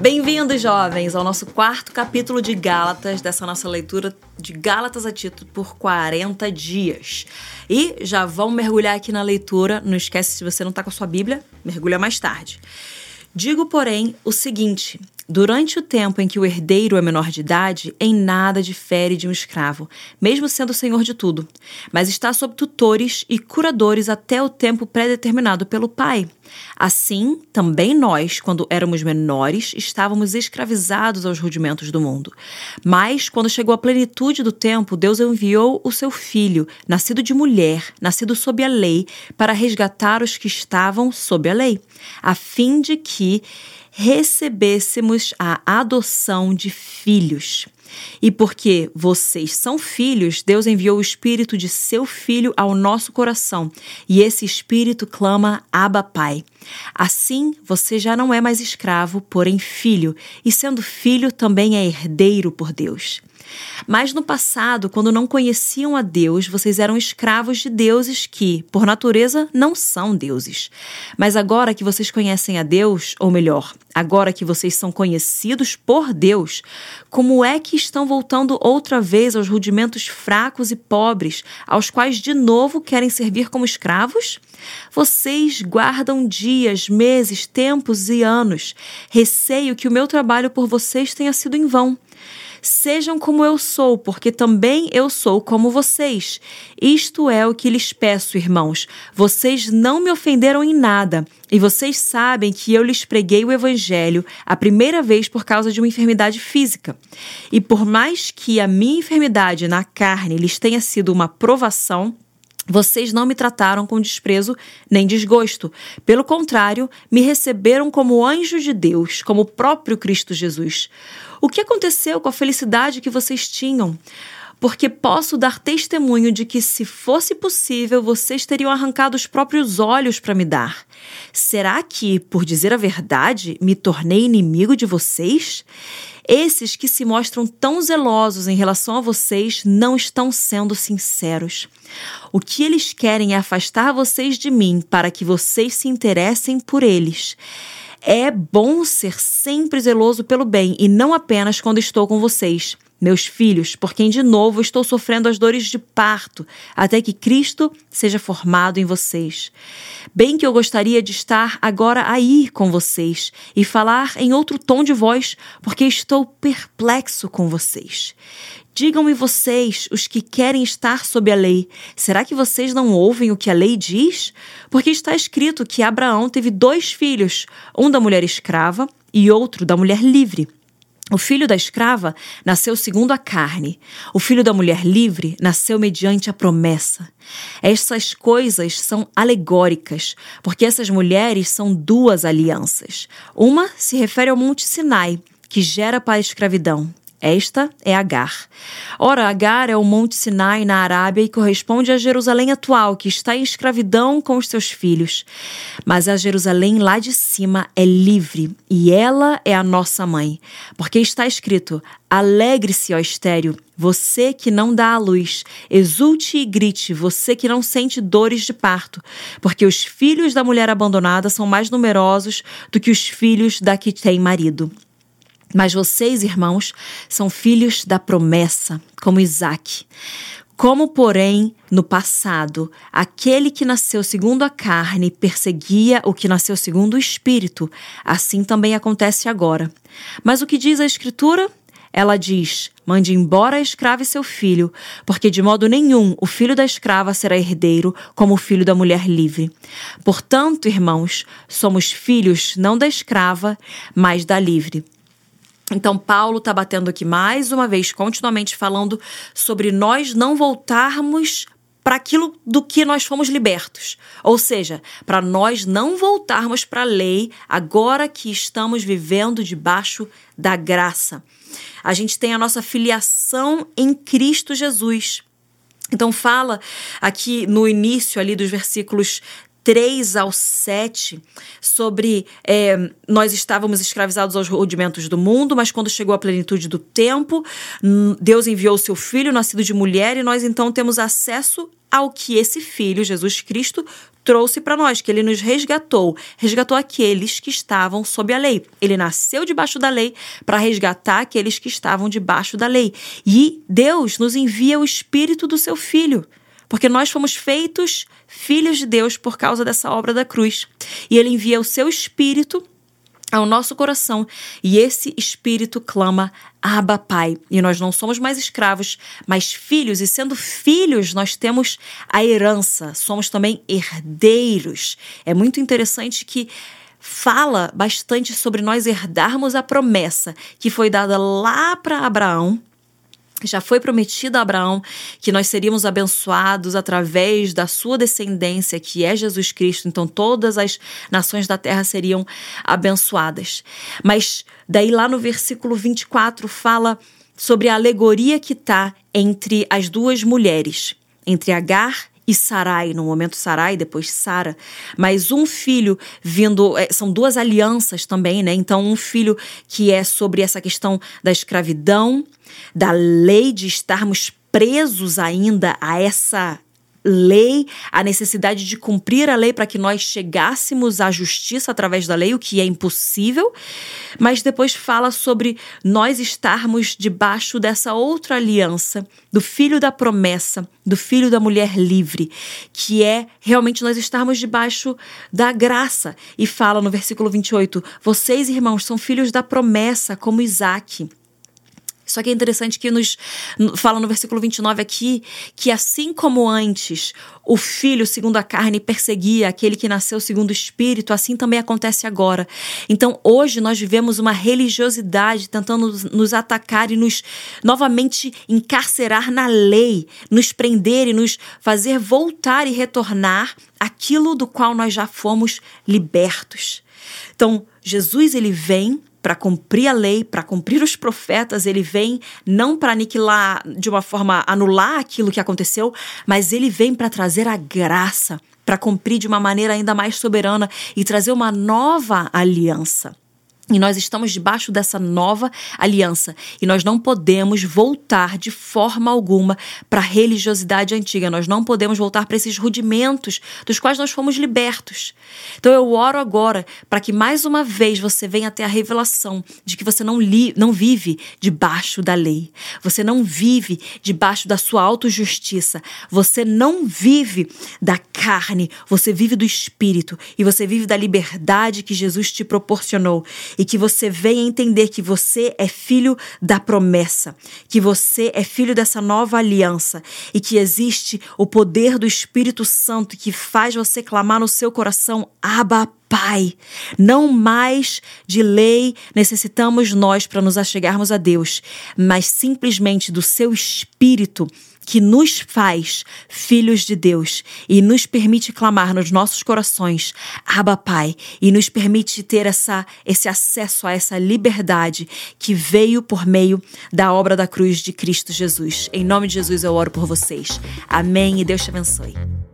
Bem-vindos, jovens, ao nosso quarto capítulo de Gálatas, dessa nossa leitura de Gálatas a Tito por 40 dias. E já vão mergulhar aqui na leitura. Não esquece, se você não está com a sua Bíblia, mergulha mais tarde. Digo, porém, o seguinte: Durante o tempo em que o herdeiro é menor de idade, em nada difere de um escravo, mesmo sendo senhor de tudo, mas está sob tutores e curadores até o tempo pré-determinado pelo pai. Assim, também nós, quando éramos menores, estávamos escravizados aos rudimentos do mundo. Mas, quando chegou a plenitude do tempo, Deus enviou o seu filho, nascido de mulher, nascido sob a lei, para resgatar os que estavam sob a lei, a fim de que recebêssemos a adoção de filhos. E porque vocês são filhos, Deus enviou o espírito de seu filho ao nosso coração, e esse espírito clama: Abba, Pai. Assim, você já não é mais escravo, porém filho, e sendo filho também é herdeiro por Deus. Mas no passado, quando não conheciam a Deus, vocês eram escravos de deuses que, por natureza, não são deuses. Mas agora que vocês conhecem a Deus, ou melhor, agora que vocês são conhecidos por Deus, como é que estão voltando outra vez aos rudimentos fracos e pobres, aos quais de novo querem servir como escravos? Vocês guardam dias, meses, tempos e anos. Receio que o meu trabalho por vocês tenha sido em vão. Sejam como eu sou, porque também eu sou como vocês. Isto é o que lhes peço, irmãos. Vocês não me ofenderam em nada, e vocês sabem que eu lhes preguei o evangelho a primeira vez por causa de uma enfermidade física. E por mais que a minha enfermidade na carne lhes tenha sido uma provação, vocês não me trataram com desprezo nem desgosto. Pelo contrário, me receberam como anjo de Deus, como o próprio Cristo Jesus. O que aconteceu com a felicidade que vocês tinham? Porque posso dar testemunho de que, se fosse possível, vocês teriam arrancado os próprios olhos para me dar. Será que, por dizer a verdade, me tornei inimigo de vocês? Esses que se mostram tão zelosos em relação a vocês não estão sendo sinceros. O que eles querem é afastar vocês de mim para que vocês se interessem por eles. É bom ser sempre zeloso pelo bem e não apenas quando estou com vocês meus filhos, por quem de novo estou sofrendo as dores de parto, até que Cristo seja formado em vocês. Bem que eu gostaria de estar agora aí com vocês e falar em outro tom de voz, porque estou perplexo com vocês. Digam-me vocês, os que querem estar sob a lei, será que vocês não ouvem o que a lei diz? Porque está escrito que Abraão teve dois filhos, um da mulher escrava e outro da mulher livre. O filho da escrava nasceu segundo a carne. O filho da mulher livre nasceu mediante a promessa. Essas coisas são alegóricas, porque essas mulheres são duas alianças. Uma se refere ao Monte Sinai, que gera para a escravidão, esta é Agar. Ora, Agar é o Monte Sinai na Arábia e corresponde à Jerusalém atual, que está em escravidão com os seus filhos. Mas a Jerusalém lá de cima é livre e ela é a nossa mãe. Porque está escrito: Alegre-se, ó estéreo, você que não dá à luz. Exulte e grite, você que não sente dores de parto. Porque os filhos da mulher abandonada são mais numerosos do que os filhos da que tem marido. Mas vocês, irmãos, são filhos da promessa, como Isaac. Como, porém, no passado, aquele que nasceu segundo a carne perseguia o que nasceu segundo o espírito, assim também acontece agora. Mas o que diz a Escritura? Ela diz: Mande embora a escrava e seu filho, porque de modo nenhum o filho da escrava será herdeiro como o filho da mulher livre. Portanto, irmãos, somos filhos não da escrava, mas da livre. Então, Paulo está batendo aqui mais uma vez, continuamente falando sobre nós não voltarmos para aquilo do que nós fomos libertos. Ou seja, para nós não voltarmos para a lei agora que estamos vivendo debaixo da graça. A gente tem a nossa filiação em Cristo Jesus. Então fala aqui no início ali dos versículos 3 ao 7, sobre é, nós estávamos escravizados aos rudimentos do mundo, mas quando chegou a plenitude do tempo, Deus enviou o seu filho, nascido de mulher, e nós então temos acesso ao que esse filho, Jesus Cristo, trouxe para nós, que ele nos resgatou. Resgatou aqueles que estavam sob a lei. Ele nasceu debaixo da lei para resgatar aqueles que estavam debaixo da lei. E Deus nos envia o espírito do seu filho porque nós fomos feitos filhos de Deus por causa dessa obra da cruz. E ele envia o seu espírito ao nosso coração e esse espírito clama Abba Pai. E nós não somos mais escravos, mas filhos, e sendo filhos, nós temos a herança, somos também herdeiros. É muito interessante que fala bastante sobre nós herdarmos a promessa que foi dada lá para Abraão já foi prometido a Abraão que nós seríamos abençoados através da sua descendência, que é Jesus Cristo. Então, todas as nações da terra seriam abençoadas. Mas, daí, lá no versículo 24, fala sobre a alegoria que está entre as duas mulheres, entre Agar e Sarai, no momento Sarai, depois Sara, mas um filho vindo, é, são duas alianças também, né? Então, um filho que é sobre essa questão da escravidão, da lei de estarmos presos ainda a essa lei, a necessidade de cumprir a lei para que nós chegássemos à justiça através da lei, o que é impossível, mas depois fala sobre nós estarmos debaixo dessa outra aliança, do filho da promessa, do filho da mulher livre, que é realmente nós estarmos debaixo da graça. E fala no versículo 28: Vocês, irmãos, são filhos da promessa, como Isaac. Só que é interessante que nos fala no versículo 29 aqui que assim como antes o filho segundo a carne perseguia aquele que nasceu segundo o espírito, assim também acontece agora. Então, hoje nós vivemos uma religiosidade tentando nos atacar e nos novamente encarcerar na lei, nos prender e nos fazer voltar e retornar aquilo do qual nós já fomos libertos. Então, Jesus ele vem para cumprir a lei, para cumprir os profetas, ele vem não para aniquilar de uma forma anular aquilo que aconteceu, mas ele vem para trazer a graça, para cumprir de uma maneira ainda mais soberana e trazer uma nova aliança. E nós estamos debaixo dessa nova aliança e nós não podemos voltar de forma alguma para a religiosidade antiga. Nós não podemos voltar para esses rudimentos dos quais nós fomos libertos. Então eu oro agora para que mais uma vez você venha ter a revelação de que você não, li, não vive debaixo da lei. Você não vive debaixo da sua autojustiça. Você não vive da carne. Você vive do espírito e você vive da liberdade que Jesus te proporcionou e que você venha entender que você é filho da promessa, que você é filho dessa nova aliança e que existe o poder do Espírito Santo que faz você clamar no seu coração: Abba, Pai. Não mais de lei necessitamos nós para nos achegarmos a Deus, mas simplesmente do seu Espírito que nos faz filhos de Deus e nos permite clamar nos nossos corações, Abba Pai, e nos permite ter essa, esse acesso a essa liberdade que veio por meio da obra da cruz de Cristo Jesus. Em nome de Jesus eu oro por vocês. Amém e Deus te abençoe.